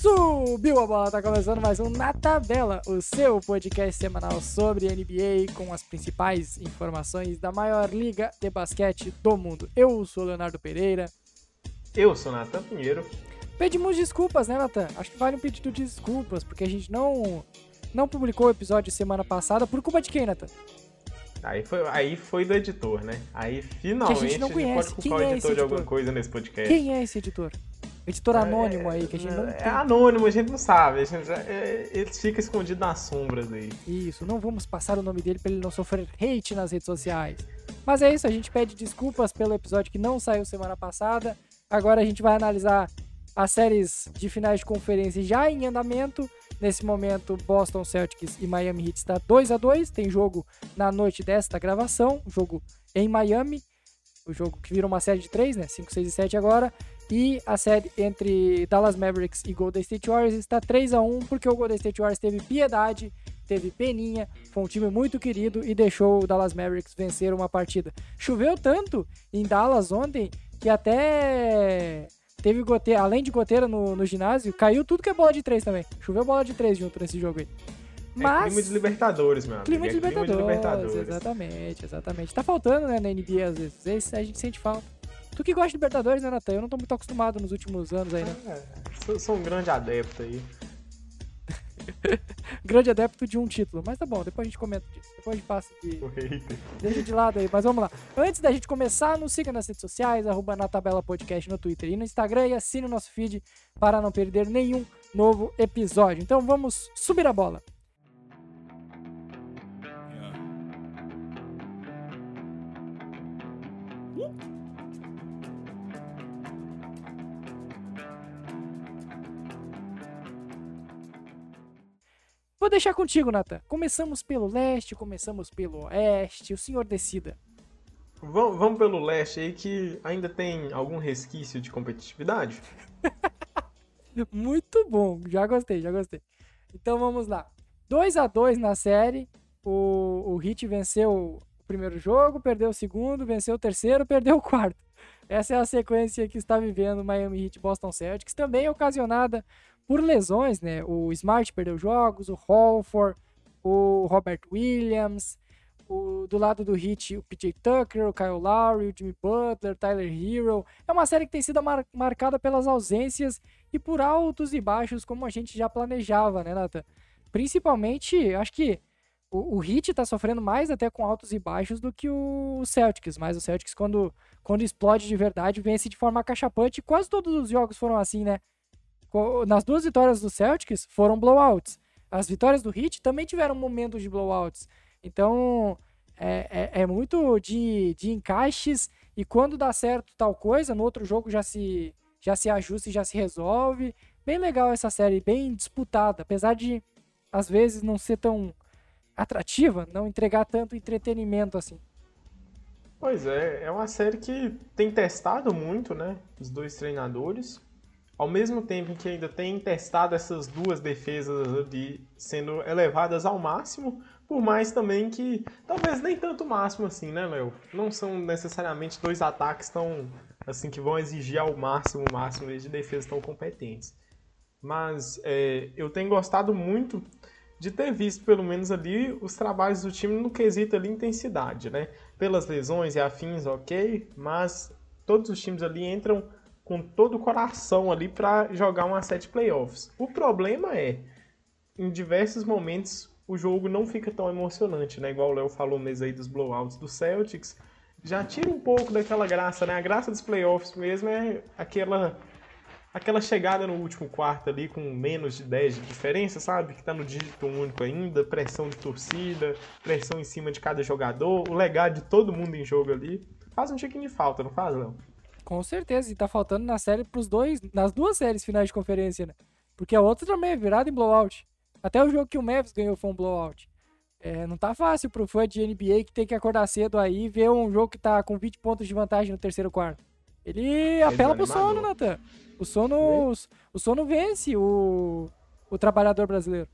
Subiu a bola, tá começando mais um Na Tabela, o seu podcast semanal sobre NBA com as principais informações da maior liga de basquete do mundo. Eu sou Leonardo Pereira. Eu sou Natan Pinheiro. Pedimos desculpas, né, Natan? Acho que vale um pedido de desculpas, porque a gente não, não publicou o episódio semana passada. Por culpa de quem, Natan? Aí foi, aí foi do editor, né? Aí finalmente a gente, não conhece. a gente pode Quem culpar é o editor de editor? alguma coisa nesse podcast. Quem é esse editor? Editor anônimo aí, que a gente não é, tem. É anônimo, a gente não sabe. A gente, já- é, ele fica escondido nas sombras aí. Isso, não vamos passar o nome dele para ele não sofrer hate nas redes sociais. Mas é isso, a gente pede desculpas pelo episódio que não saiu semana passada. Agora a gente vai analisar as séries de finais de conferência já em andamento. Nesse momento, Boston Celtics e Miami Heat está 2 a 2 Tem jogo na noite desta gravação, jogo em Miami. O jogo que vira uma série de 3, né? 5, 6 e 7 agora. E a série entre Dallas Mavericks e Golden State Warriors está 3 a 1 porque o Golden State Warriors teve piedade, teve peninha, foi um time muito querido e deixou o Dallas Mavericks vencer uma partida. Choveu tanto em Dallas ontem que até teve goteira, além de goteira no, no ginásio, caiu tudo que é bola de 3 também. Choveu bola de 3 junto nesse jogo aí. É Mas clima de Libertadores, meu amigo. clima de é clima de Libertadores, Libertadores. exatamente, exatamente. Tá faltando, né, na NBA às vezes. Às vezes a gente sente falta. Tu que gosta de Libertadores, né, Natan? Eu não tô muito acostumado nos últimos anos aí, né? É, sou, sou um grande adepto aí. Grande adepto de um título. Mas tá bom, depois a gente comenta disso. Depois a gente passa de. Deixa de lado aí, mas vamos lá. Antes da gente começar, nos siga nas redes sociais, arroba na tabela podcast no Twitter e no Instagram e assine o nosso feed para não perder nenhum novo episódio. Então vamos subir a bola. Vou deixar contigo, Nathan. Começamos pelo leste, começamos pelo oeste. O senhor decida. Vamos, vamos pelo leste aí que ainda tem algum resquício de competitividade. Muito bom, já gostei, já gostei. Então vamos lá. 2 a 2 na série. O, o Heat venceu o primeiro jogo, perdeu o segundo, venceu o terceiro, perdeu o quarto. Essa é a sequência que está vivendo Miami Heat Boston Celtics, também ocasionada por lesões, né? O Smart perdeu jogos, o Holford, o Robert Williams, o, do lado do Heat, o PJ Tucker, o Kyle Lowry, o Jimmy Butler, Tyler Hero. É uma série que tem sido mar- marcada pelas ausências e por altos e baixos, como a gente já planejava, né, Nathan? Principalmente, acho que o, o Heat tá sofrendo mais até com altos e baixos do que o Celtics, mas o Celtics, quando, quando explode de verdade, vence de forma cachapante. Quase todos os jogos foram assim, né? Nas duas vitórias do Celtics foram blowouts. As vitórias do Heat também tiveram momentos de blowouts. Então, é, é, é muito de, de encaixes e quando dá certo tal coisa, no outro jogo já se, já se ajusta e já se resolve. Bem legal essa série, bem disputada, apesar de às vezes não ser tão atrativa, não entregar tanto entretenimento assim. Pois é, é uma série que tem testado muito, né? Os dois treinadores. Ao mesmo tempo em que ainda tem testado essas duas defesas ali sendo elevadas ao máximo, por mais também que talvez nem tanto máximo assim, né, Léo? Não são necessariamente dois ataques tão assim que vão exigir ao máximo o máximo de defesas tão competentes. Mas é, eu tenho gostado muito de ter visto pelo menos ali os trabalhos do time no quesito ali intensidade, né? Pelas lesões e afins, ok, mas todos os times ali entram com todo o coração ali para jogar uma série de playoffs. O problema é, em diversos momentos o jogo não fica tão emocionante, né? Igual o Léo falou mesmo aí dos blowouts do Celtics. Já tira um pouco daquela graça, né? A graça dos playoffs mesmo é aquela aquela chegada no último quarto ali com menos de 10 de diferença, sabe? Que tá no dígito único ainda, pressão de torcida, pressão em cima de cada jogador, o legado de todo mundo em jogo ali. Faz um tiquinho de falta, não faz, Léo? Com certeza, e tá faltando na série pros dois, nas duas séries finais de conferência, né? Porque a outra também é virada em blowout. Até o jogo que o Mavis ganhou foi um blowout. É, não tá fácil pro fã de NBA que tem que acordar cedo aí e ver um jogo que tá com 20 pontos de vantagem no terceiro quarto. Ele apela pro sono. Nathan. O sono, o sono vence o, o trabalhador brasileiro.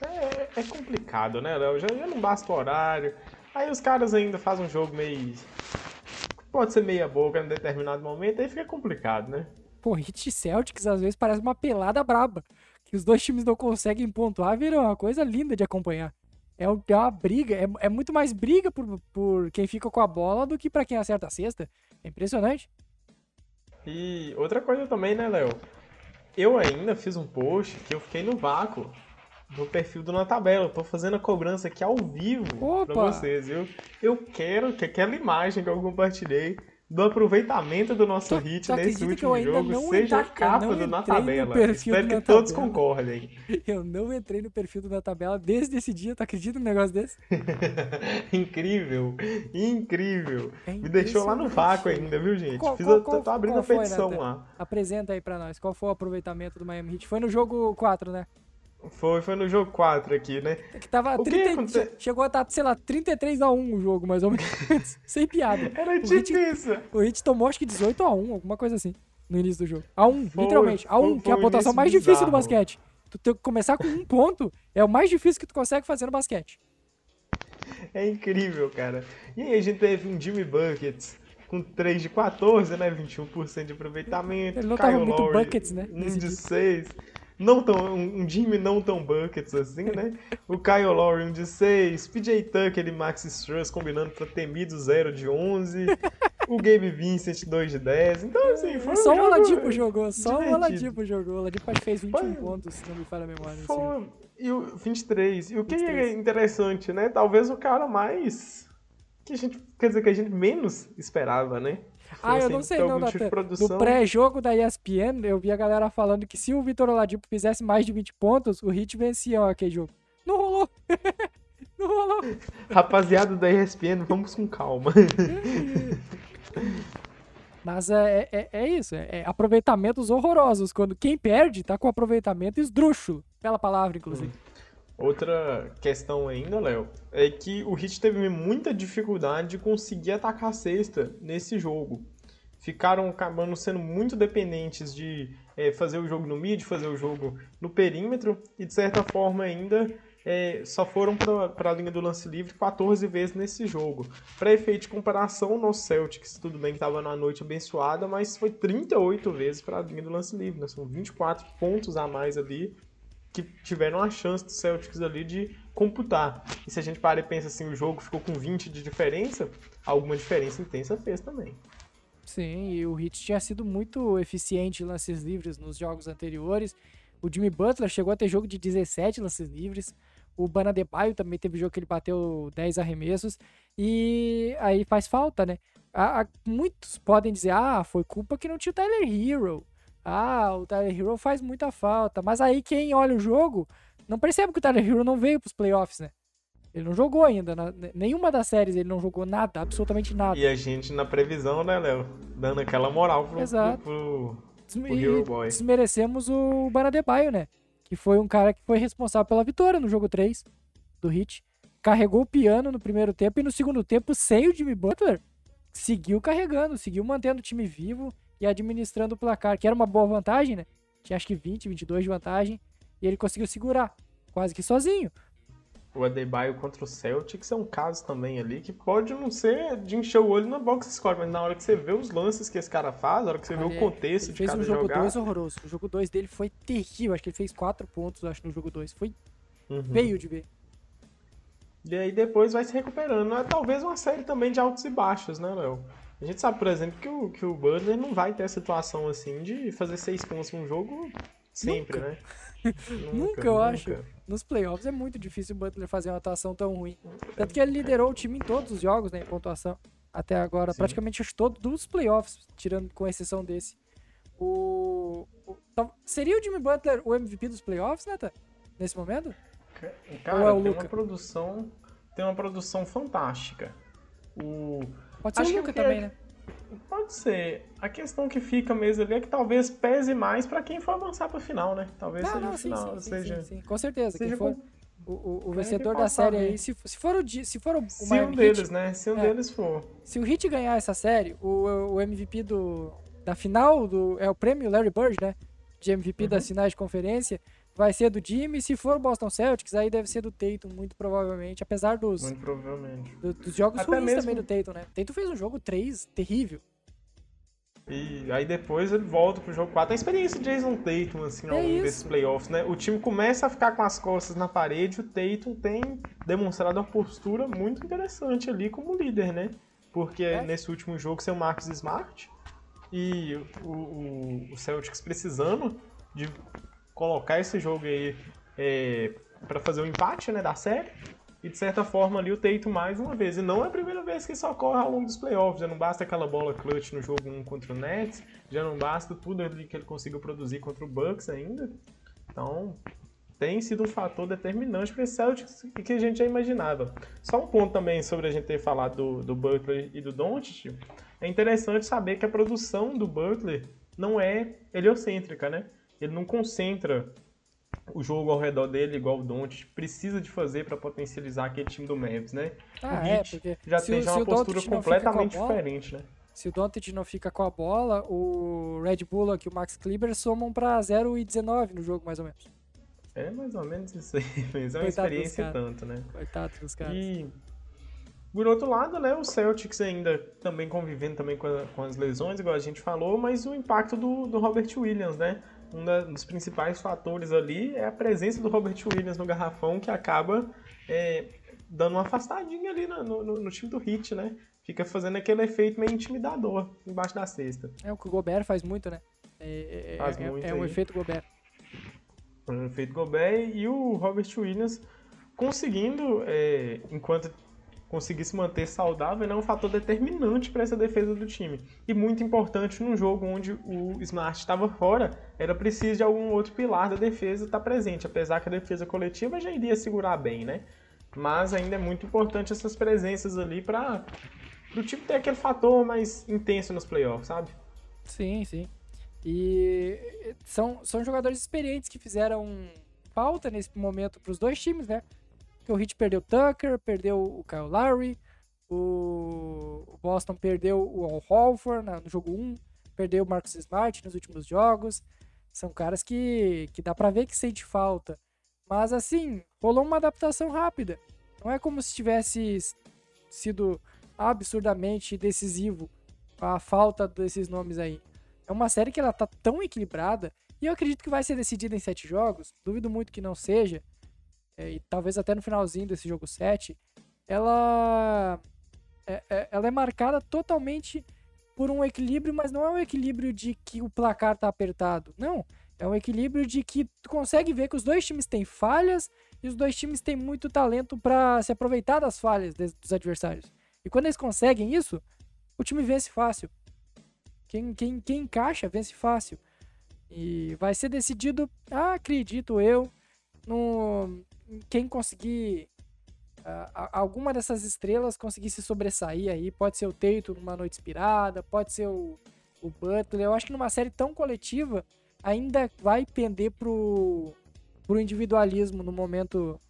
É, é complicado, né, Léo? Já, já não basta o horário. Aí os caras ainda fazem um jogo meio. Pode ser meia boca em determinado momento, aí fica complicado, né? pô, Heat e Celtics às vezes parece uma pelada braba. Que os dois times não conseguem pontuar, vira uma coisa linda de acompanhar. É, é uma briga, é, é muito mais briga por, por quem fica com a bola do que pra quem acerta a cesta. É impressionante. E outra coisa também, né, Léo? Eu ainda fiz um post que eu fiquei no vácuo no perfil do Na Tabela. Eu tô fazendo a cobrança aqui ao vivo pra Opa! vocês. Eu, eu quero que aquela imagem que eu compartilhei do aproveitamento do nosso Tu- hit tu nesse eu último jogo não seja a eu capa do Na Tabela. Espero que todos Tabela. concordem. Eu não entrei no perfil do Na Tabela desde esse dia, tu acredita num negócio desse? incrível, incrível. É Me deixou lá no vácuo ainda, viu, gente? Qual- Fiz qual- a, qual- tô abrindo a foi, petição Nathan? lá. Apresenta aí pra nós, qual foi o aproveitamento do Miami Heat? Foi no jogo 4, né? Foi, foi no jogo 4 aqui, né? Que tava O que 30, aconte- chegou a estar, sei lá, 33 a 1 o jogo, mais ou menos. Sem piada. Era O tipo Heat- isso. O Heat tomou acho que 18 a 1, alguma coisa assim, no início do jogo. A 1, Foi- literalmente. A 1, foi- que é a pontuação mais difícil do bizarro. basquete. Tu ter que começar com um ponto é o mais difícil que tu consegue fazer no basquete. É incrível, cara. E aí a gente teve um Jimmy Buckets com 3 de 14, né? 21% de aproveitamento. Ele não Kyle tava muito Lowry, buckets, né, 1 nesse de dia. 6. Não tão, um, um Jimmy não tão buckets assim, né? O Kyle Lowry 1 de 6. PJ Tucker e Max Struz combinando pra temido 0 de 11. o Gabe Vincent 2 de 10. Então, assim, foi só um o Oladipo jogou, só o divertido. Oladipo jogou. O Oladipo acho que fez 21 Foi- pontos, se não me falha a memória. jogo. Foi, e o 23. E o que 23. é interessante, né? Talvez o cara mais. Que a gente. Quer dizer, que a gente menos esperava, né? Ah, eu Fosse não sei não, tipo de Nathan. produção. No pré-jogo da ESPN, eu vi a galera falando que se o Vitor Oladipo fizesse mais de 20 pontos, o Heat vencia aquele jogo. Não rolou. não rolou. Rapaziada da ESPN, vamos com calma. Mas é, é, é isso, é, é aproveitamentos horrorosos. Quando quem perde tá com aproveitamento esdrúxulo. Bela palavra, inclusive. Outra questão ainda, Léo, é que o Heat teve muita dificuldade de conseguir atacar a cesta nesse jogo. Ficaram acabando sendo muito dependentes de eh, fazer o jogo no mid, fazer o jogo no perímetro, e de certa forma ainda eh, só foram para a linha do lance livre 14 vezes nesse jogo. Para efeito de comparação, no Celtics, tudo bem que estava na noite abençoada, mas foi 38 vezes para a linha do lance livre, né? são 24 pontos a mais ali que tiveram a chance do Celtics ali de computar. E se a gente para e pensa assim, o jogo ficou com 20 de diferença, alguma diferença intensa fez também. Sim, e o Heat tinha sido muito eficiente em lances livres nos jogos anteriores. O Jimmy Butler chegou a ter jogo de 17 lances livres. O Bana Debaio também teve jogo que ele bateu 10 arremessos. E aí faz falta, né? A- a- muitos podem dizer, ah, foi culpa que não tinha o Tyler Hero. Ah, o Tyler Hero faz muita falta. Mas aí quem olha o jogo não percebe que o Tyler Hero não veio pros playoffs, né? Ele não jogou ainda. na- nenhuma das séries ele não jogou nada, absolutamente nada. E a gente na previsão, né, Léo? Dando aquela moral pro, Exato. pro, Desme- O e Hero Boy. desmerecemos o Banadebaio, né? Que foi um cara que foi responsável pela vitória no jogo 3 do Hit. Carregou o piano no primeiro tempo e no segundo tempo, sem o Jimmy Butler, seguiu carregando, seguiu mantendo o time vivo e administrando o placar, que era uma boa vantagem, né? Tinha acho que 20, 22 de vantagem e ele conseguiu segurar, quase que sozinho. o Adebayo contra o Celtics. É um caso também ali que pode não ser de encher o olho na box score, mas na hora que você vê os lances que esse cara faz, na hora que você vê o contexto ele de fez cada um jogo jogada. 2 horroroso. O jogo 2 dele foi terrível, acho que ele fez 4 pontos, acho, no jogo 2. Foi Uhum. feio de ver. E aí depois vai se recuperando. É talvez uma série também de altos e baixos, né, Léo? A gente sabe, por exemplo, que o, que o Butler não vai ter a situação assim de fazer seis pontos num jogo sempre, Nunca. né? Nunca, eu acho. Nos playoffs é muito difícil o Butler fazer uma atuação tão ruim. Tanto que ele liderou o time em todos os jogos, né, em pontuação. Até agora, Sim. praticamente todos dos playoffs, tirando com exceção desse. O, o- tal- seria o Jimmy Butler o MVP dos playoffs, Nathan? Nesse momento? Cara, Ou é o tem Luka? uma produção, tem uma produção fantástica. O Pode ser Acho o Luca que é- também, né? pode ser. A questão que fica mesmo ali é que talvez pese mais pra quem for avançar pra final, né? Talvez Não, seja não, o final, sim, seja sim, sim, com certeza. Quem seja for com- o, o- vencedor da série aí, se, se for o, se for o, se um deles, Heat, né? Se um é. deles for. Se o Heat ganhar essa série, o, o MVP do, da final do, é o prêmio Larry Bird, né? De MVP das Uhum. finais de conferência. Vai ser do Jimmy. Se for o Boston Celtics, aí deve ser do Tatum, muito provavelmente. Apesar dos, Muito provavelmente. do- dos jogos Até ruins mesmo- também do Tatum, né? Tatum fez um jogo 3 terrível. E aí depois ele volta pro jogo 4. A experiência de Jason Tatum, assim, ao É longo desses playoffs, né? O time começa a ficar com as costas na parede, o Tatum tem demonstrado uma postura muito interessante ali como líder, né? Porque É. nesse último jogo sem o Marcus Smart e o, o, o Celtics precisando de colocar esse jogo aí é, para fazer o empate, né, da série. E de certa forma ali o Tatum mais uma vez. E não é a primeira vez que isso ocorre ao longo dos playoffs. Já não basta aquela bola clutch no jogo 1 contra o Nets. Já não basta tudo que ele conseguiu produzir contra o Bucks ainda. Então tem sido um fator determinante para esse Celtics que a gente já imaginava. Só um ponto também sobre a gente ter falado do, do Butler e do Doncic. É interessante saber que a produção do Butler não é heliocêntrica, né? Ele não concentra o jogo ao redor dele igual o Doncic precisa de fazer para potencializar aquele time do Mavs, né? Ah, o é, Heat porque já se tem o- já uma postura com completamente bola- diferente, né? Se o Doncic não fica com a bola, o Red Bullock e o Max Kleber somam pra 0 e 19 no jogo, mais ou menos. É mais ou menos isso aí, mas é uma Coitado experiência tanto, né? Coitado dos caras. E por outro lado, né, o Celtics ainda também convivendo também com, a- com as lesões, igual a gente falou, mas o impacto do, do Robert Williams, né? Um dos principais fatores ali é a presença do Robert Williams no garrafão que acaba é, dando uma afastadinha ali no, no- no time do Heat, né? Fica fazendo aquele efeito meio intimidador embaixo da cesta. É o que o Gobert faz muito, né? É, é- Faz é- muito é um aí. efeito Gobert. o efeito Gobert e o Robert Williams conseguindo, é, enquanto conseguir se manter saudável, é um fator determinante para essa defesa do time. E muito importante num jogo onde o Smart estava fora, era preciso de algum outro pilar da defesa estar presente, apesar que a defesa coletiva já iria segurar bem, né? Mas ainda é muito importante essas presenças ali para o time ter aquele fator mais intenso nos playoffs, sabe? Sim, sim. E são, são jogadores experientes que fizeram falta nesse momento para os dois times, né? Porque o Heat perdeu o Tucker, perdeu o Kyle Lowry, o Boston perdeu o Al Horford no jogo 1, perdeu o Marcus Smart nos últimos jogos. São caras que, que dá pra ver que sente falta. Mas assim, rolou uma adaptação rápida. Não é como se tivesse sido absurdamente decisivo a falta desses nomes aí. É uma série que ela tá tão equilibrada e eu acredito que vai ser decidida em sete jogos. Duvido muito que não seja. É, e talvez até no finalzinho desse jogo 7. Ela é, é- ela é marcada totalmente por um equilíbrio, mas não é um equilíbrio de que o placar tá apertado. Não. É um equilíbrio de que tu consegue ver que os dois times têm falhas e os dois times têm muito talento pra se aproveitar das falhas dos adversários. E quando eles conseguem isso, o time vence fácil. Quem, quem, quem encaixa vence fácil. E vai ser decidido, acredito eu, no quem conseguir a- alguma dessas estrelas conseguir se sobressair aí. Pode ser o Teito numa noite inspirada, pode ser o, o Butler. Eu acho que numa série tão coletiva ainda vai pender pro, pro individualismo no momento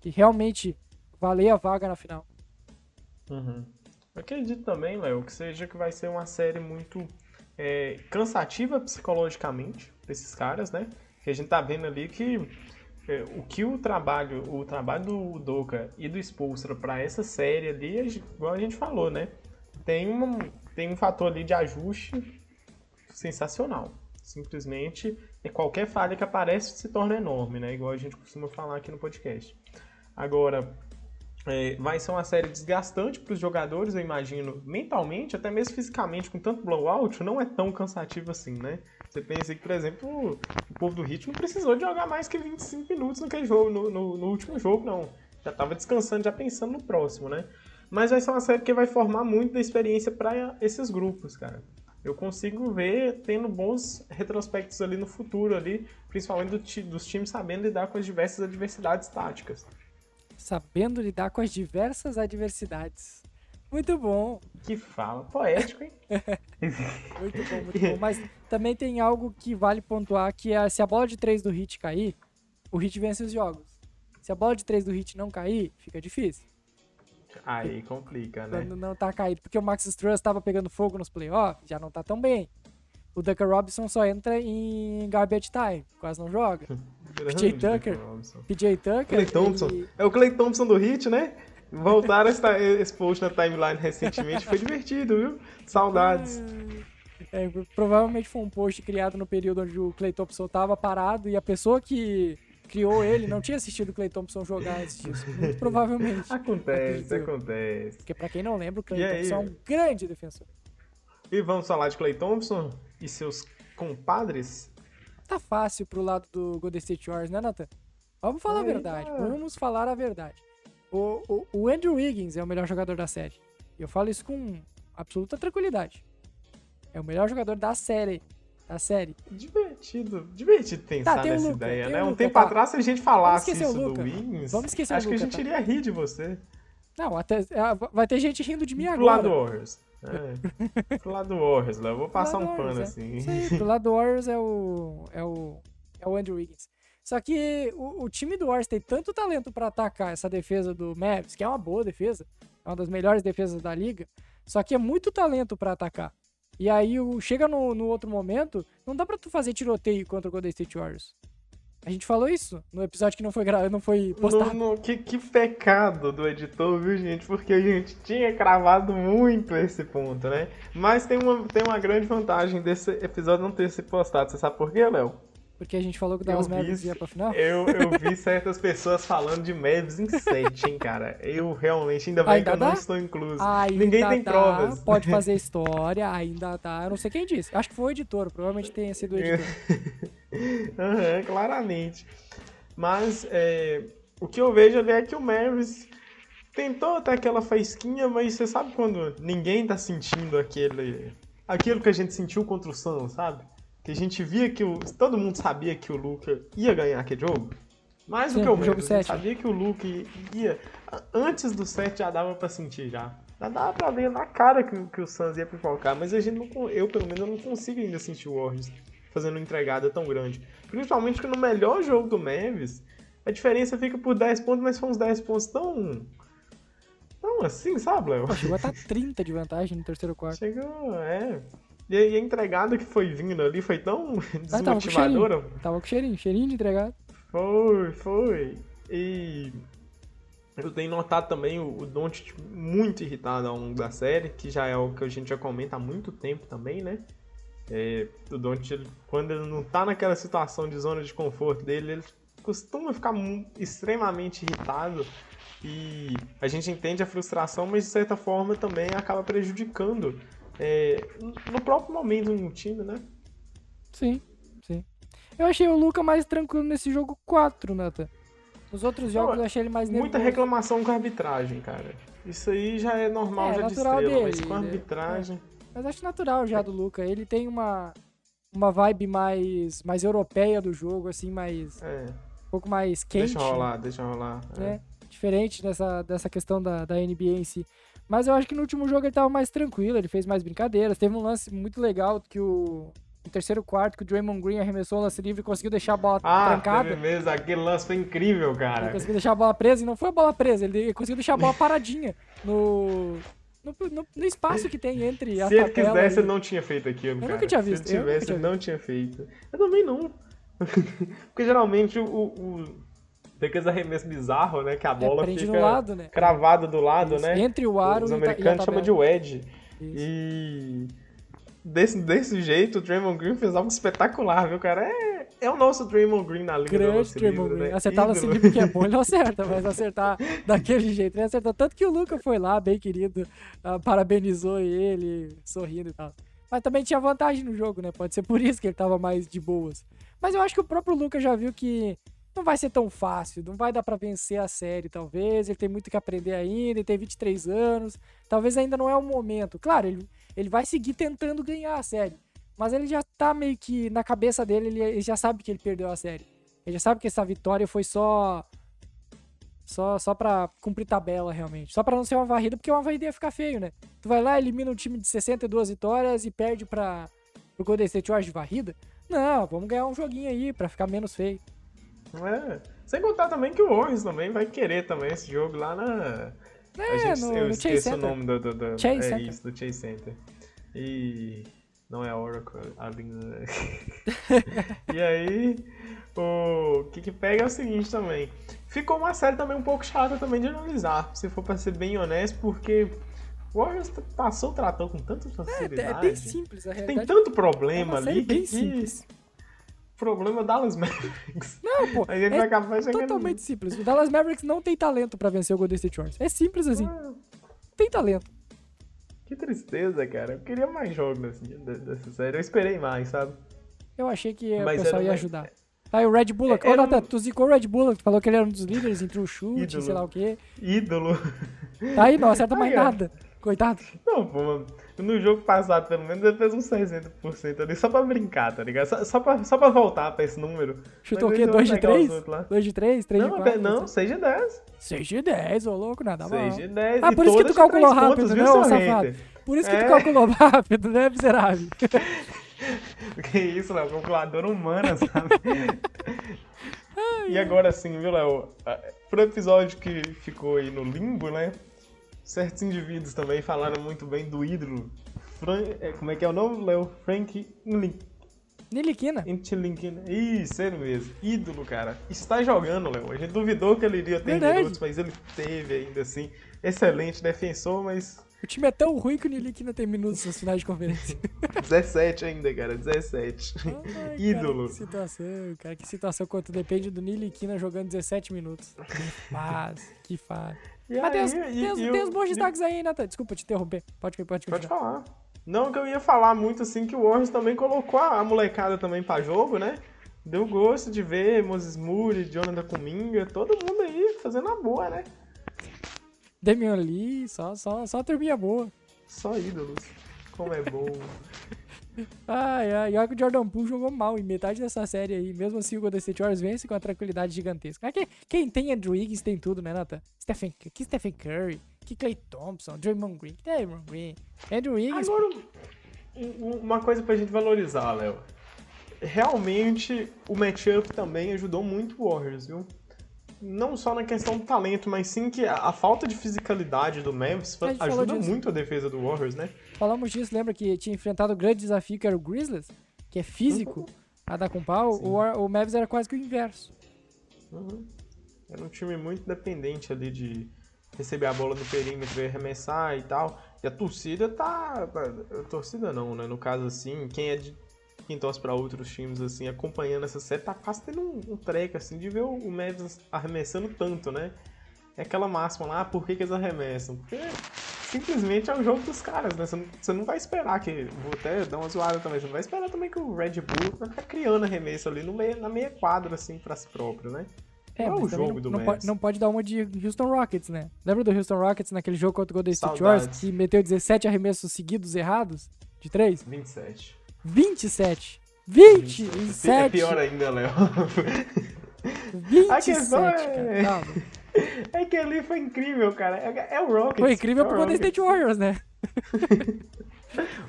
que realmente valer a vaga na final. Uhum. Acredito também, Léo, que seja que vai ser uma série muito é, cansativa psicologicamente pra esses caras, né? Que a gente tá vendo ali que o que o trabalho, o trabalho do Doka e do Spolstra pra essa série ali, igual a gente falou, né? Tem um, tem um fator ali de ajuste sensacional. Simplesmente, é qualquer falha que aparece se torna enorme, né? Igual a gente costuma falar aqui no podcast. Agora, é, vai ser uma série desgastante para os jogadores, eu imagino, mentalmente, até mesmo fisicamente, com tanto blowout, não é tão cansativo assim, né? Você pensa que, por exemplo, o, povo do não precisou de jogar mais que 25 minutos jogo, no, no, no último jogo, não. Já estava descansando, já pensando no próximo, né? Mas vai ser uma série que vai formar muito da experiência para esses grupos, cara. Eu consigo ver tendo bons retrospectos ali no futuro, ali, principalmente do dos times sabendo lidar com as diversas adversidades táticas. Sabendo lidar com as diversas adversidades. Muito bom. Que fala poético, hein? Muito bom, muito bom. Mas também tem algo que vale pontuar, que é se a bola de 3 do Hit cair, o Hit vence os jogos. Se a bola de 3 do Hit não cair, fica difícil. Aí complica, né? Quando não tá caído. Porque o Max Struss tava pegando fogo nos playoffs, já não tá tão bem. O Duncan Robinson só entra em garbage time, quase não joga. PJ Tucker. PJ Tucker. Clay Thompson. ele- É o Clay Thompson do Hit, né? Voltaram esse, esse post na timeline recentemente. Foi divertido, viu? Saudades. É, provavelmente foi um post criado no período onde o Clay Thompson tava parado e a pessoa que criou ele não tinha assistido o Clay Thompson jogar antes disso. Muito provavelmente. Acontece, acontece. Porque pra quem não lembra, o Clay e Thompson aí? é um grande defensor. E vamos falar de Clay Thompson e seus compadres? Tá fácil pro lado do Golden State Warriors, né, Nathan? Vamos falar aí, a verdade. Tá. Vamos falar a verdade. O, o, o Andrew Wiggins é o melhor jogador da série. E eu falo isso com absoluta tranquilidade. É o melhor jogador da série. Da série. Divertido. Divertido pensar tá, nessa Luca, ideia, né? Um tempo tá. atrás, se a gente falasse isso do Wiggins, Vamos esquecer acho o Luca, que a gente tá? iria rir de você. Não, até, é, vai ter gente rindo de mim pro agora. Pro lado Warriors. É. pro lado Warriors, Léo. Vou passar um pano é. assim. Sim, pro lado Warriors é o, é o, é o Andrew Wiggins. Só que o, o time do Warriors tem tanto talento para atacar essa defesa do Mavis, que é uma boa defesa, é uma das melhores defesas da liga, só que é muito talento para atacar. E aí o, chega no, no outro momento, não dá pra tu fazer tiroteio contra o Golden State Warriors. A gente falou isso no episódio que não foi, gra... não foi postado. No, no, que, que pecado do editor, viu, gente? Porque a gente tinha cravado muito esse ponto, né? Mas tem uma, tem uma grande vantagem desse episódio não ter sido postado. Você sabe por quê, Léo? Porque a gente falou que o Dallas Mavericks ia pra final? Eu, eu vi certas pessoas falando de Mavericks em 7, hein, cara. Eu realmente, ainda bem ainda que eu não estou incluso. Ainda Ninguém tem dá, provas. Pode fazer história, ainda tá. Eu não sei quem disse. Acho que foi o editor, provavelmente tenha sido o editor. uhum, claramente. Mas é, o que eu vejo ali é que o Mavericks tentou até aquela faísquinha, mas você sabe quando ninguém tá sentindo aquele. aquilo que a gente sentiu contra o Suns, sabe? Que a gente via que o. Todo mundo sabia que o Luca ia ganhar aquele jogo. Mais do que o jogo 7. sabia que o Luca ia. Antes do 7 já dava pra sentir já. Já dava pra ver na cara que, que o Suns ia pipocar, mas a gente não. Eu, pelo menos, não consigo ainda sentir o Warriors fazendo uma entregada tão grande. Principalmente que no melhor jogo do Mavis, a diferença fica por 10 pontos, mas são uns 10 pontos tão. tão assim, sabe, Léo? Chegou a estar 30 de vantagem no terceiro quarto. Chegou, é. E a entregada que foi vindo ali foi tão desmotivadora. Ah, tava, com tava com cheirinho, cheirinho de entregada. Foi, foi. E eu tenho notado também o, o Don't muito irritado ao longo da série, que já é o que a gente já comenta há muito tempo também, né? É, o Don't, quando ele não tá naquela situação de zona de conforto dele, ele costuma ficar extremamente irritado e a gente entende a frustração, mas de certa forma também acaba prejudicando é, no próprio momento no time, né? Sim, sim. Eu achei o Luca mais tranquilo nesse jogo 4, Nata. Nos outros jogos eu achei ele mais nervoso. Muita reclamação com a arbitragem, cara. Isso aí já é normal, é, já natural de estrela, dele, mas com a arbitragem... É. Mas acho natural já do Luca. Ele tem uma, uma vibe mais, mais europeia do jogo, assim, mais... É. Um pouco mais quente. Deixa rolar, deixa rolar. Né? É. Diferente dessa, dessa questão da, da NBA em si. Mas eu acho que no último jogo ele tava mais tranquilo, ele fez mais brincadeiras. Teve um lance muito legal que o. No terceiro quarto, que o Draymond Green arremessou o lance livre e conseguiu deixar a bola ah, trancada. Ah, mesmo, aquele lance foi incrível, cara. Ele conseguiu deixar a bola presa e não foi a bola presa, ele conseguiu deixar a bola paradinha no, no, no, no, espaço que tem entre a Se ele quisesse, ele não tinha feito aquilo, eu cara. Nunca tinha visto. Se ele tivesse, ele não tinha feito. Eu também não. Porque geralmente o, o, tem aqueles arremessos bizarros, né? Que a bola é, fica lado, né? cravada do lado, Isso. né? Entre o aro Os americanos chamam de wedge. Isso. E desse, desse jeito, o Draymond Green fez algo espetacular, viu, cara? É, é o nosso Draymond Green na liga Grande do Draymond livro, Green. né? Acertar no livre que é bom, ele não acerta, mas acertar daquele jeito, ele acertou. Tanto que o Luca foi lá, bem querido, uh, parabenizou ele, sorrindo e tal. Mas também tinha vantagem no jogo, né? Pode ser por isso que ele tava mais de boas. Mas eu acho que o próprio Luca já viu que não vai ser tão fácil, não vai dar para vencer a série, talvez. Ele tem muito que aprender ainda, ele tem 23 anos, talvez ainda não é o momento. Claro, ele, ele vai seguir tentando ganhar a série, mas ele já tá meio que na cabeça dele, ele, ele já sabe que ele perdeu a série. Ele já sabe que essa vitória foi só só, só pra cumprir tabela, realmente. Só pra não ser uma varrida, porque uma varrida ia ficar feio, né? Tu vai lá, elimina um time de 62 vitórias e perde pra, pro Golden State Warriors de varrida? Não, vamos ganhar um joguinho aí pra ficar menos feio. É. Sem contar também que o Warriors também vai querer também esse jogo lá na. É, a gente, no, eu esqueço o nome do, do, do Chase é Center. isso, do Chase Center. E não é a Oracle, a E aí, o que que pega é o seguinte também. Ficou uma série também um pouco chata também de analisar, se for para ser bem honesto, porque O Warriors passou o trator com tanta facilidade. É, é bem simples, a realidade. Tem tanto problema é ali que... simples. Problema Dallas Mavericks. Não, pô. A gente é vai acabar chegando... totalmente simples. O Dallas Mavericks não tem talento pra vencer o Golden State Warriors. É simples assim. Ah, Tem talento. Que tristeza, cara. Eu queria mais jogos assim, de- dessa série. Eu esperei mais, sabe? Eu achei que Mas o pessoal ia uma- ajudar. Aí o Red Bullock. É- Ô, Nathan, um- tu zicou o Red Bullock. Tu falou que ele era um dos líderes entre o chute, Ídolo. sei lá o quê. Ídolo. Tá aí, não acerta mais Ai, nada. Coitado. Não, pô, mano. No jogo passado, pelo menos, ele fez uns 60% ali, só pra brincar, tá ligado? Só, só, pra, só pra voltar pra esse número. Chutou o quê? eles 2 vão de pegar os 3? outros lá. 2 de 3? 3 de Não, 4? não, 6 de 10. 6 de 10, ô louco, nada mal. 6 de 10. Ah, por isso que tu calculou rápido, pontos, né, viu, safado? hater? Por isso que tu É. calculou rápido, né, miserável? Que isso, Léo, calculadora humana, sabe? e agora sim, viu, Léo? Ah, Pro episódio que ficou aí no limbo, né? Certos indivíduos também falaram muito bem do ídolo. Fran... é, Como é que é o nome, Léo? Frank Niliquina. Intilink. Isso, ele mesmo. Ídolo, cara. Está jogando, Léo. A gente duvidou que ele iria ter Verdade. minutos, mas ele teve ainda assim. Excelente defensor, mas O time é tão ruim que o Niliquina tem minutos nas finais de conferência. 17 ainda, cara. 17. Ai, Ídolo. Cara, que situação, cara. Que situação quanto depende do Niliquina jogando 17 minutos. Que faz, que faz. E Mas tem, os- aí, e- tem os- e tem o- os bons destaques aí, Nathan. Desculpa te interromper. Pode, pode Pode falar. Não, que eu ia falar muito assim que o Warriors também colocou a molecada também pra jogo, né? Deu gosto de ver Moses Moody, Jonathan Kuminga, todo mundo aí fazendo a boa, né? Damian Lee, só, só, só turminha boa. Só ídolos. Como é bom. Ai, ai, e olha que o Jordan Poole jogou mal em metade dessa série aí. Mesmo assim, o Golden State Warriors vence com uma tranquilidade gigantesca. Aqui, quem tem Andrew Wiggins tem tudo, né, Nathan? Stephen, que Stephen Curry, que Clay Thompson, Draymond Green, que Draymond Green. Andrew Wiggins, Agora, um- um- uma coisa pra gente valorizar, Léo. Realmente, o matchup também ajudou muito o Warriors, viu? Não só na questão do talento, mas sim que a, a falta de fisicalidade do Memphis A ajuda muito a defesa do Warriors, né? Falamos disso, lembra que tinha enfrentado o grande desafio que era o Grizzlies, que é físico, a dar com pau. Sim. O, o Mavs era quase que o inverso. Uhum. Era um time muito dependente ali de receber a bola no perímetro e arremessar e tal. E a torcida tá. A torcida não, né? No caso assim, quem é de. Quem torce pra outros times, assim, acompanhando essa série, tá quase tendo um, um treco, assim, de ver o, o Mavs arremessando tanto, né? É aquela máxima lá, ah, por que, que eles arremessam? Porque simplesmente é o jogo dos caras, né? Você não, você não vai esperar que. Vou até dar uma zoada também, você não vai esperar também que o Red Bull vai ficar criando arremesso ali no meio, na meia quadra, assim, pra si próprio, né? É, é o jogo não, do não, Mavs. pode, não pode dar uma de Houston Rockets, né? Lembra do Houston Rockets naquele jogo contra o Golden State. Warriors, que meteu 17 arremessos seguidos errados? De 3? 27. 27. É 27! pior ainda, Léo. 27, A questão cara. é- Calma. É que ali foi incrível, cara. É, é o Rockets. Foi incrível é pro Golden. State Warriors, né?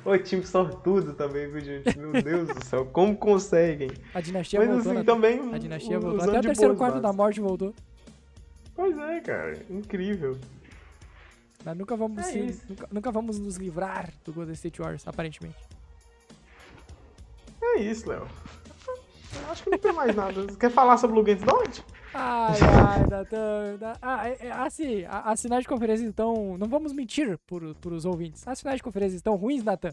O time sortudo também, viu, gente? Meu Deus do céu, como conseguem? A dinastia Mas voltou. assim, né? também. A dinastia voltou. Até o terceiro quarto da bases. morte voltou. Pois é, cara. Incrível. Mas nunca vamos, É se- nunca, nunca vamos nos livrar do Golden State Warriors, aparentemente. É isso, Léo. Acho que não tem mais nada. Você quer falar sobre o Luguentes Don't? Ai, ai, Natan. da- Ah, é- é, assim, as finais de conferência estão. Não vamos mentir por os ouvintes. As finais de conferência estão ruins, Natan.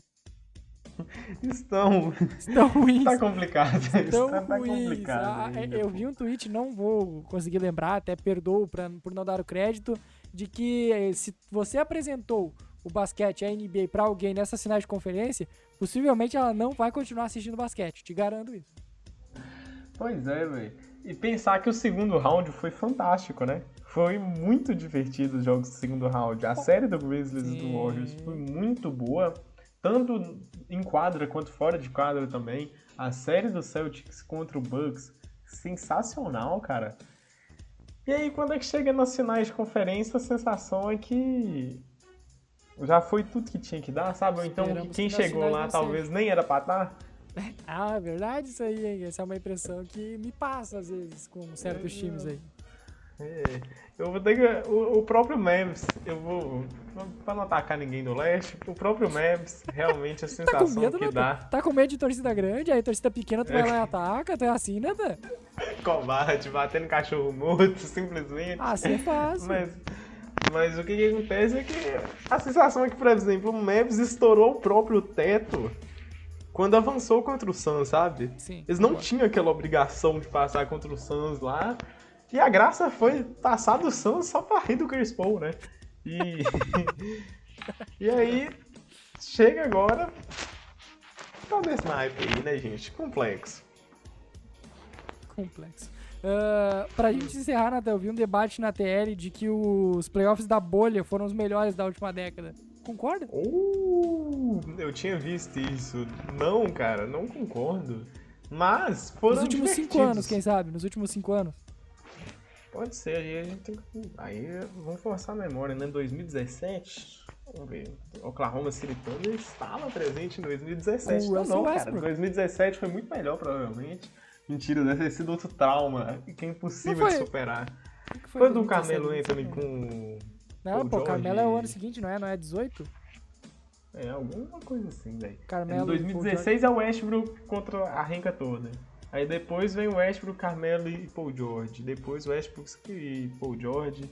Estão. Estão ruins. Tá complicado. Estão Está tá ruins. complicado. Ah, é, ainda, eu pô. vi um tweet, não vou conseguir lembrar, até perdoo pra, por não dar o crédito, de que eh, se você apresentou o basquete, a NBA, pra alguém nessas finais de conferência, possivelmente ela não vai continuar assistindo basquete. Te garanto isso. Pois é, velho. E pensar que o segundo round foi fantástico, né? Foi muito divertido os jogos do segundo round. A série do Grizzlies e do. Warriors foi muito boa, tanto em quadra quanto fora de quadra também. A série do Celtics contra o Bucks, sensacional, cara. E aí, quando é que chega nas finais de conferência, a sensação é que já foi tudo que tinha que dar, sabe? Ou então Esperamos quem que chegou lá talvez nem era pra estar. Ah, é verdade isso aí, hein? Essa é uma impressão que me passa às vezes com certos É, times aí. É, eu vou ter que. O, o próprio Memphis, eu vou. Pra não atacar ninguém do leste, o próprio Memphis, realmente a Tá sensação medo, que né? dá. Tá com medo de torcida grande, aí torcida pequena tu vai É. lá e ataca, tu é assim, né, Dan? Combate, batendo cachorro morto, simplesmente. Assim é fácil. Mas, Mas o que, que acontece é que a sensação é que, por exemplo, o Mavs estourou o próprio teto quando avançou contra o Suns, sabe? Sim. Eles não concordo. tinham aquela obrigação de passar contra o Suns lá. E a graça foi passar do Suns só pra rir do Chris Paul, né? E, e aí, chega agora. Tá nesse naipe aí, né, gente? Complexo. Complexo. Ah, pra gente encerrar, Natan, eu vi um debate na TL de que os playoffs da bolha foram os melhores da última década. Concorda? Uh, eu tinha visto isso. Não, cara, não concordo. Mas foram Nos últimos cinco anos, quem sabe? Nos últimos cinco anos. Pode ser, aí a gente tem que. Aí vamos forçar a memória, né? 2017. Vamos ver. Oklahoma City Thunder estava presente em 2017. Com o Não, cara. Westbrook. 2017 foi muito melhor, provavelmente. Mentira, deve ter sido outro trauma que é impossível de superar. O Foi do 2017, Carmelo Anthony sei. com. Não, o pô, George- Carmelo é o ano seguinte, não é? Não é 18? É, alguma coisa assim, velho. Carmelo Em 2016 é o Westbrook contra a renca toda. Aí depois vem o Westbrook, Carmelo e Paul George. Depois o Westbrook e Paul George.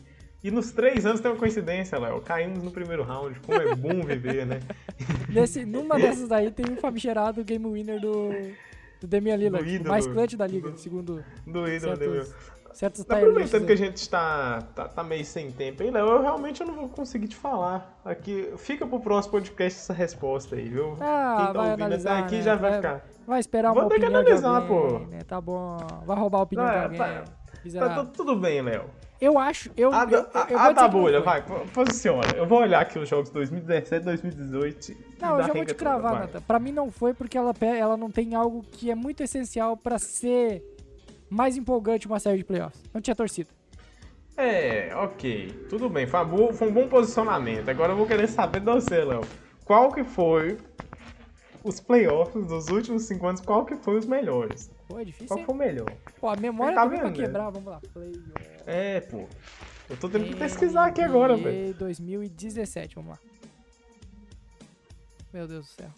E nos três anos tem uma coincidência, Léo. Caímos no primeiro round. Como é bom viver, né? Nesse, numa dessas aí tem o famigerado game winner do, do Damian Lillard, Do ídolo. mais clutch da liga, Do- segundo Do ídolo, meu? Certos, Aproveitando que a gente tá, tá, tá meio sem tempo aí, Léo, eu realmente eu não vou conseguir te falar. Aqui, fica pro próximo podcast essa resposta aí, viu? Ah, Quem tá vai ouvindo analisar, até aqui né? já vai Vai- ficar. Vai esperar Vou uma ter que analisar, alguém, pô. né? Tá bom. Vai roubar a opinião Não, de é, alguém. tá-. Tá, tu- tudo bem, Léo. Eu acho, eu, A, eu, da- eu, a, eu a vou dizer da bolha, vai, po- posiciona. Eu vou olhar aqui os jogos 2017, 2018. e Não, eu já vou te cravar. Nathan. Pra mim não foi porque ela, ela não tem algo que é muito essencial pra ser mais empolgante uma série de playoffs. Não tinha torcida. É, ok. Tudo bem. Foi, boa- foi um bom posicionamento. Agora eu vou querer saber de você, Léo. Qual que foi os playoffs dos últimos cinco anos? Qual que foi os melhores? Pô, é difícil, Qual hein? foi o melhor? Pô, a memória Tá também pra né? quebrar. Vamos lá. Playoff. É, pô. Eu tô tendo que pesquisar aqui agora, velho. NBA 2017, vamos lá. Meu Deus do céu.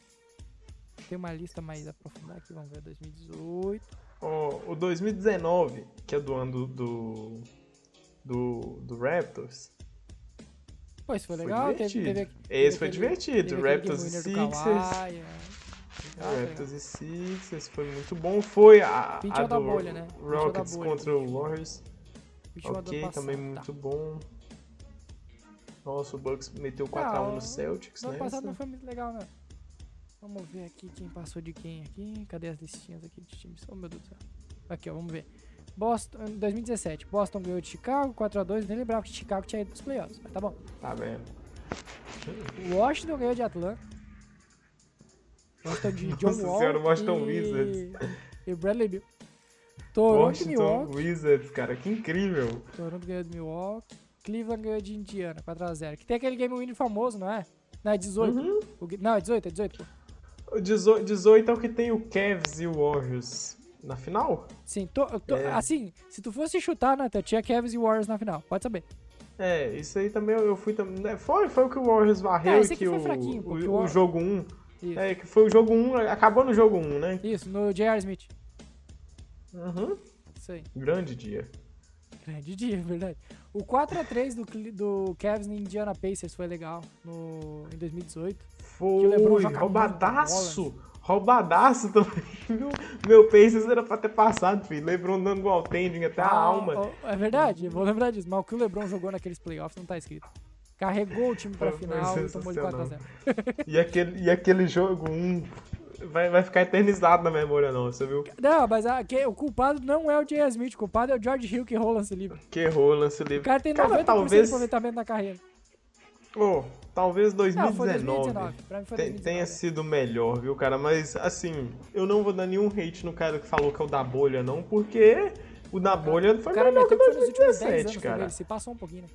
Tem uma lista mais aprofundada aqui, vamos ver. 2018. Ó, o 2019, que é do ano do. do. do Raptors. Pô, isso foi Foi legal. teve, divertido. teve, Esse teve foi aquele- divertido. teve Raptors e Sixers. Kawhi, é. Foi Raptors e Sixers foi muito bom. Foi a, a o do bolha, né? O Rockets bolha, contra o Warriors. Ok, passado, também tá. muito bom. Nossa, o Bucks meteu 4x1 Ah, no Celtics, No ano né? passado não foi muito legal, né? Vamos ver aqui quem passou de quem aqui. Cadê as listinhas aqui de times? Oh, meu Deus do céu. Aqui, ó, vamos ver. Boston, em 2017, Boston ganhou de Chicago, 4x2. Nem lembrava que Chicago tinha ido pros playoffs, mas tá bom. Tá vendo? Washington ganhou de Atlanta. Washington de John Nossa Wall senhora, Washington e... Wizards. e Bradley Bill. Toronto Washington Milwaukee. Wizards, cara, que incrível. Toronto ganhou de Milwaukee. Cleveland ganhou de Indiana, 4x0. Que tem aquele game winner famoso, não é? Não, é 18. Uhum. O não, é 18, é 18, pô. O 18, 18 é o que tem o Cavs e o Warriors na final? Sim, tô- tô- É. assim, se tu fosse chutar, Nathan, tinha Cavs e Warriors na final, pode saber. É, isso aí também eu fui também. né, Foi, foi o que o Warriors varreu É, e que foi o, fraquinho, o, o jogo 1. Isso, É, que foi o jogo 1, acabou no jogo 1, né? isso no J.R. Smith. Uhum. Isso aí. Grande dia. Grande dia, verdade. O 4x3 do, do Cavs no Indiana Pacers foi legal no, em 2018. Foi, o roubadaço. Roubadaço também, viu? Meu Pacers era pra ter passado, filho. LeBron dando goaltending até a Ah, alma. ó, é verdade, vou lembrar disso. Mas o que o LeBron jogou naqueles playoffs não tá escrito. Carregou o time pra Foi- final e tomou de sensacional. 4x0. E, aquele, e aquele jogo 1 vai, vai ficar eternizado na memória nossa, viu? Não, mas a- que- o culpado não é o J.R. Smith, o culpado é o George Hill que errou o lance livre. Que errou o lance O livre. cara tem 90% Cara, de talvez, aproveitamento na carreira. oh, talvez Não, foi 2019, 2019. Pra mim foi te- 2019. tenha sido melhor, viu, cara? Mas, assim, eu não vou dar nenhum hate no cara que falou que é o da bolha, não, porque o da bolha foi cara melhor que o que foi nos últimos 10 2017, anos cara. também, se passou um pouquinho, né?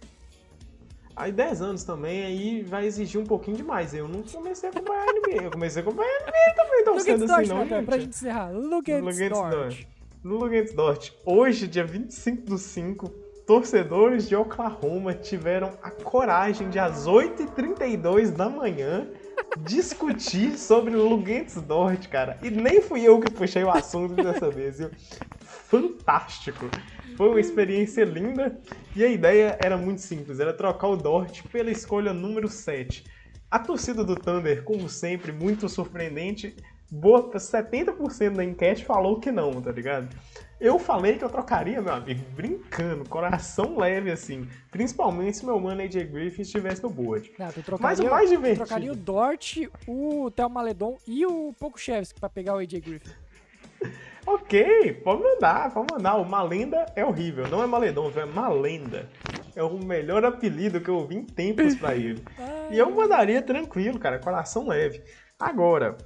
Aí 10 anos também, aí vai exigir um pouquinho demais. Eu não comecei a acompanhar a NBA, eu comecei a acompanhar a NBA também, tão cedo assim Dort, não, Nathan, gente. pra gente encerrar. Look at Dort. Luguentz Dort. Hoje, dia 25 do 5, torcedores de Oklahoma tiveram a coragem de, às 8h32 da manhã, discutir sobre o Luguentes Dort, cara. E nem fui eu que puxei o assunto dessa vez, viu? Fantástico! Foi uma experiência linda e a ideia era muito simples, era trocar o Dort pela escolha número 7. A torcida do Thunder, como sempre, muito surpreendente, boa 70% da enquete falou que não, tá ligado? Eu falei que eu trocaria, meu amigo, brincando, coração leve assim. Principalmente se meu mano AJ Griffin estivesse no board. Não, tu trocaria, Mas o mais divertido. trocaria o Dort, o Thelma Maledon e o Pokushevski pra pegar o AJ Griffin. Ok, pode mandar, pode mandar. O Malenda é horrível, não é Maledon, é Malenda. É o melhor apelido que eu ouvi em tempos pra ele. E eu mandaria tranquilo, cara, coração leve. Agora,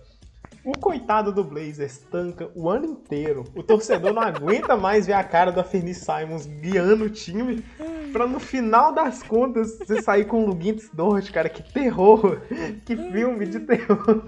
o coitado do Blazers tanca o ano inteiro. O torcedor não aguenta mais ver a cara do Fernie Simons guiando o time pra no final das contas você sair com o Luguintes Dort, cara. Que terror! Que filme de terror!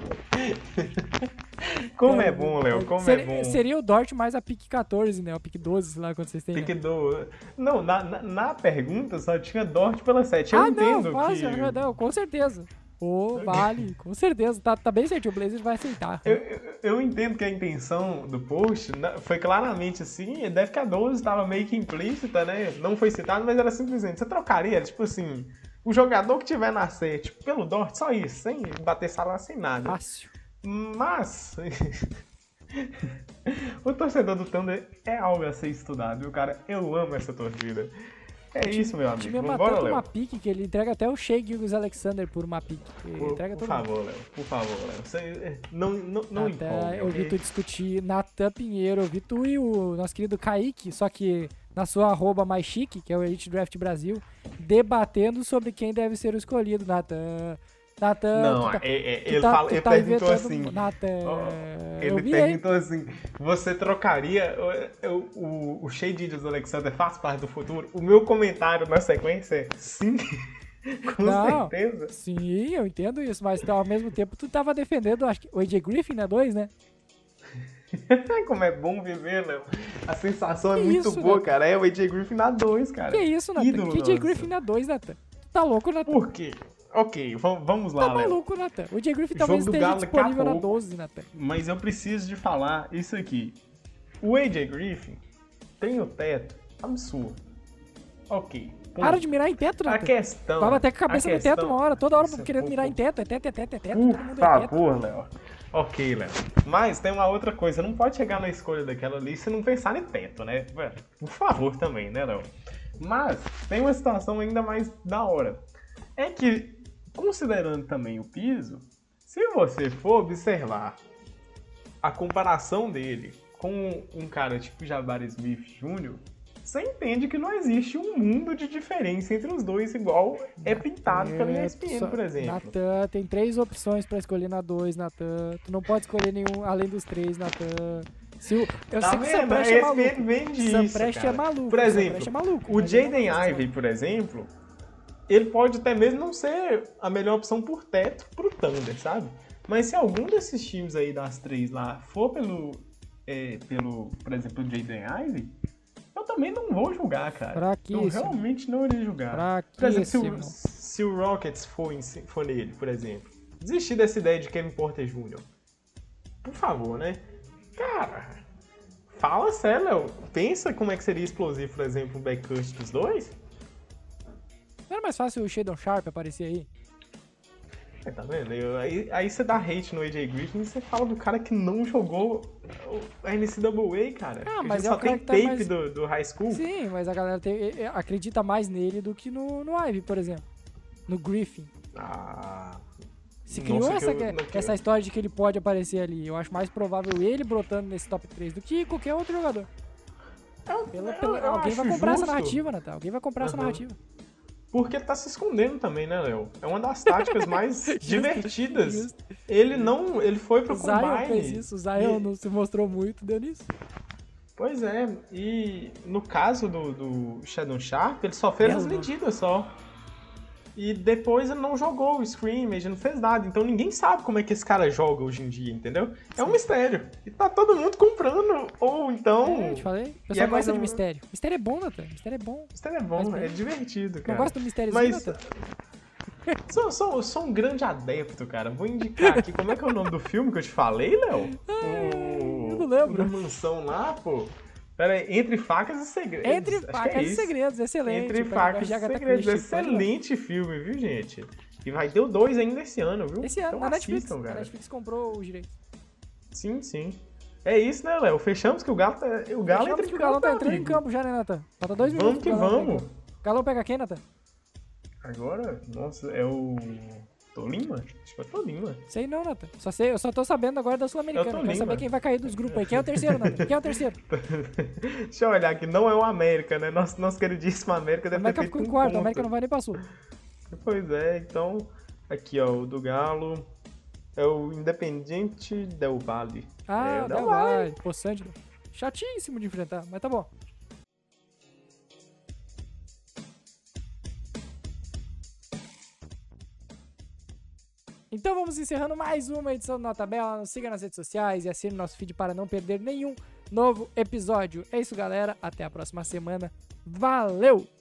Como é bom, Léo, como seria, é bom. Seria o Dort mais a pick 14, né? O pick 12, sei lá, quando vocês têm. Né? que do... Não, na, na, na pergunta só tinha Dort pela 7. Eu ah, entendo não, fácil, que. não, com certeza. Ô, vale, com certeza. Tá, tá bem certinho, o Blazers vai aceitar. Eu, eu, eu entendo que a intenção do post foi claramente assim, deve que a 12 estava meio que implícita, né? Não foi citado, mas era simplesmente, você trocaria, tipo assim, o jogador que tiver na 7 pelo Dort, só isso, sem bater salário, sem nada. Fácil. Mas o torcedor do Thunder é algo a ser estudado, viu, cara? Eu amo essa torcida. É isso, meu O time amigo. ama Vambora, Léo. uma pique que ele entrega até o Shea Gilgis Alexander por uma pique. Ele Por, entrega por todo favor, Léo. Por favor, Léo. Você não, não, não Até eu vi tu discutir Natan Pinheiro, eu vi tu e o nosso querido Kaique, só que na sua arroba mais chique, que é o Elite Draft Brasil, debatendo sobre quem deve ser o escolhido, Natan. Natan, Não, tá, é- é- ele, tá- fala- ele tá perguntou assim. Natan, ó, eu ele perguntou assim: você trocaria o, o, o, o Shea Gilgeous Alexander faz parte do futuro? O meu comentário na sequência é sim. Com Não. certeza. Sim, eu entendo isso, mas ao mesmo tempo tu tava defendendo, acho que o AJ Griffin, né? Dois, né? Como é bom viver, Léo. A sensação é Que muito isso, boa, né? cara. É o AJ Griffin na 2, cara. Que isso, Natan? Ídolo Que AJ. Griffin na dois, Natan? Tu tá louco, Natan? Por quê? Ok, vam- vamos lá, Tá Léo. maluco, Natan? O AJ Griffin Jogo talvez do esteja Galo a disponível na pouco. 12, Natan. Mas eu preciso de falar isso aqui. O AJ Griffin tem o teto absurdo. Ok. ponto. Para de mirar em teto, A Natan. questão. Vai bater com a cabeça no questão- teto uma hora, toda hora é querendo mirar em teto. É teto, é teto, é teto, Por é favor, Léo. Ok, Léo. Mas tem uma outra coisa. Não pode chegar na escolha daquela ali se não pensar em teto, né? Por favor também, né, Léo? Mas tem uma situação ainda mais da hora. É que, considerando também o piso, se você for observar a comparação dele com um cara tipo Jabari Smith Jr., você entende que não existe um mundo de diferença entre os dois, igual é pintado pela ESPN, só- por exemplo. Natan, tem três opções pra escolher na 2, Natan. Tu não pode escolher nenhum além dos três, Natan. Se o, eu Tá sei que o vendo? Samprest A é maluco. vende O isso, Samprest é maluco. Por exemplo, é maluco. O Jaden Ivey, por exemplo, ele pode até mesmo não ser a melhor opção por teto pro Thunder, sabe? Mas se algum desses times aí das três lá for pelo, é, pelo por exemplo, o Jaden Ivey, eu também não vou julgar, cara. Eu realmente não iria julgar. Por exemplo, se o, se o Rockets for, em for nele, por exemplo, desistir dessa ideia de Kevin Porter Jr., por favor, né? Cara, fala sério, Léo. Pensa como é que seria explosivo, por exemplo, um backcut dos dois. Não era mais fácil o Shadon Sharp aparecer aí? É, tá vendo? Eu- aí, aí você dá hate no AJ Griffin e você fala do cara que não jogou o NCAA, cara. Ah, A mas é só tem que tá tape mais- do, do high school. Sim, mas a galera tem- é- é- acredita mais nele do que no, no Ivy, por exemplo. No Griffin. Ah, Se criou sei que essa, eu- criou. essa história de que ele pode aparecer ali. Eu acho mais provável ele brotando nesse top 3 do que qualquer outro jogador. eu, Pela- pela- eu alguém vai comprar essa narrativa, Natal. Alguém vai comprar essa narrativa. Porque ele tá se escondendo também, né, Léo? É uma das táticas mais divertidas. Ele não. Ele foi pro O Zion combine. fez isso. O Zion e- não se mostrou muito, deu nisso. Pois é, e no caso do, do Shadow Sharp, ele só fez as medidas só. E depois ele não jogou o Scrimmage, não fez nada. Então ninguém sabe como é que esse cara joga hoje em dia, entendeu? É um mistério. E tá todo mundo comprando. Ou então. É, eu te falei. O pessoal é gosta de um- mistério. Mistério é bom, Nathan. Mistério é bom. Mistério é bom, Mas é divertido, cara. gosta do mistériozinho, Mas. Nathan? Sou, sou, sou um grande adepto, cara. Vou indicar aqui. Como é que é o nome do filme que eu te falei, Léo? O- eu não lembro. Da mansão lá, pô. Pera aí, Entre Facas e Segredos. Entre que facas é e segredos, excelente. Entre Facas e Agatha Segredos. Pode. Excelente filme, viu, gente? E vai ter o 2 ainda esse ano, viu? Esse ano, Então na Netflix. assistam, A cara. Netflix comprou os direitos. Sim, sim. É isso, né, Léo? Fechamos que o Galo, tá... o Galo entra em que o Galão tá entrando em amigo. campo já, né, Nathan? Falta dois Vamos minutos. que entrar em vamos. Galão pega quem, Nathan? Agora, nossa, é o Tolima? Acho que é o Tolima. Sei não, Nathan. Só sei, eu só tô sabendo agora da Sul-Americana. Tô Quero saber mano. quem vai cair dos grupos aí. Quem é o terceiro, Nathan? Quem é o terceiro? Deixa eu olhar aqui, não é o América, né? Nosso, nosso queridíssimo América O deve América ter ficou feito em um quarto, o ponto. América não vai nem pra Sul. Pois é, então, aqui ó, o do Galo é o Independiente Del Valle. Ah, é, o Del Valle. Pô, Sândido. Chatíssimo de enfrentar, mas tá bom. Então vamos encerrando mais uma edição do Nota Bela. Nos siga nas redes sociais e assine nosso feed para não perder nenhum novo episódio. É isso, galera. Até a próxima semana. Valeu!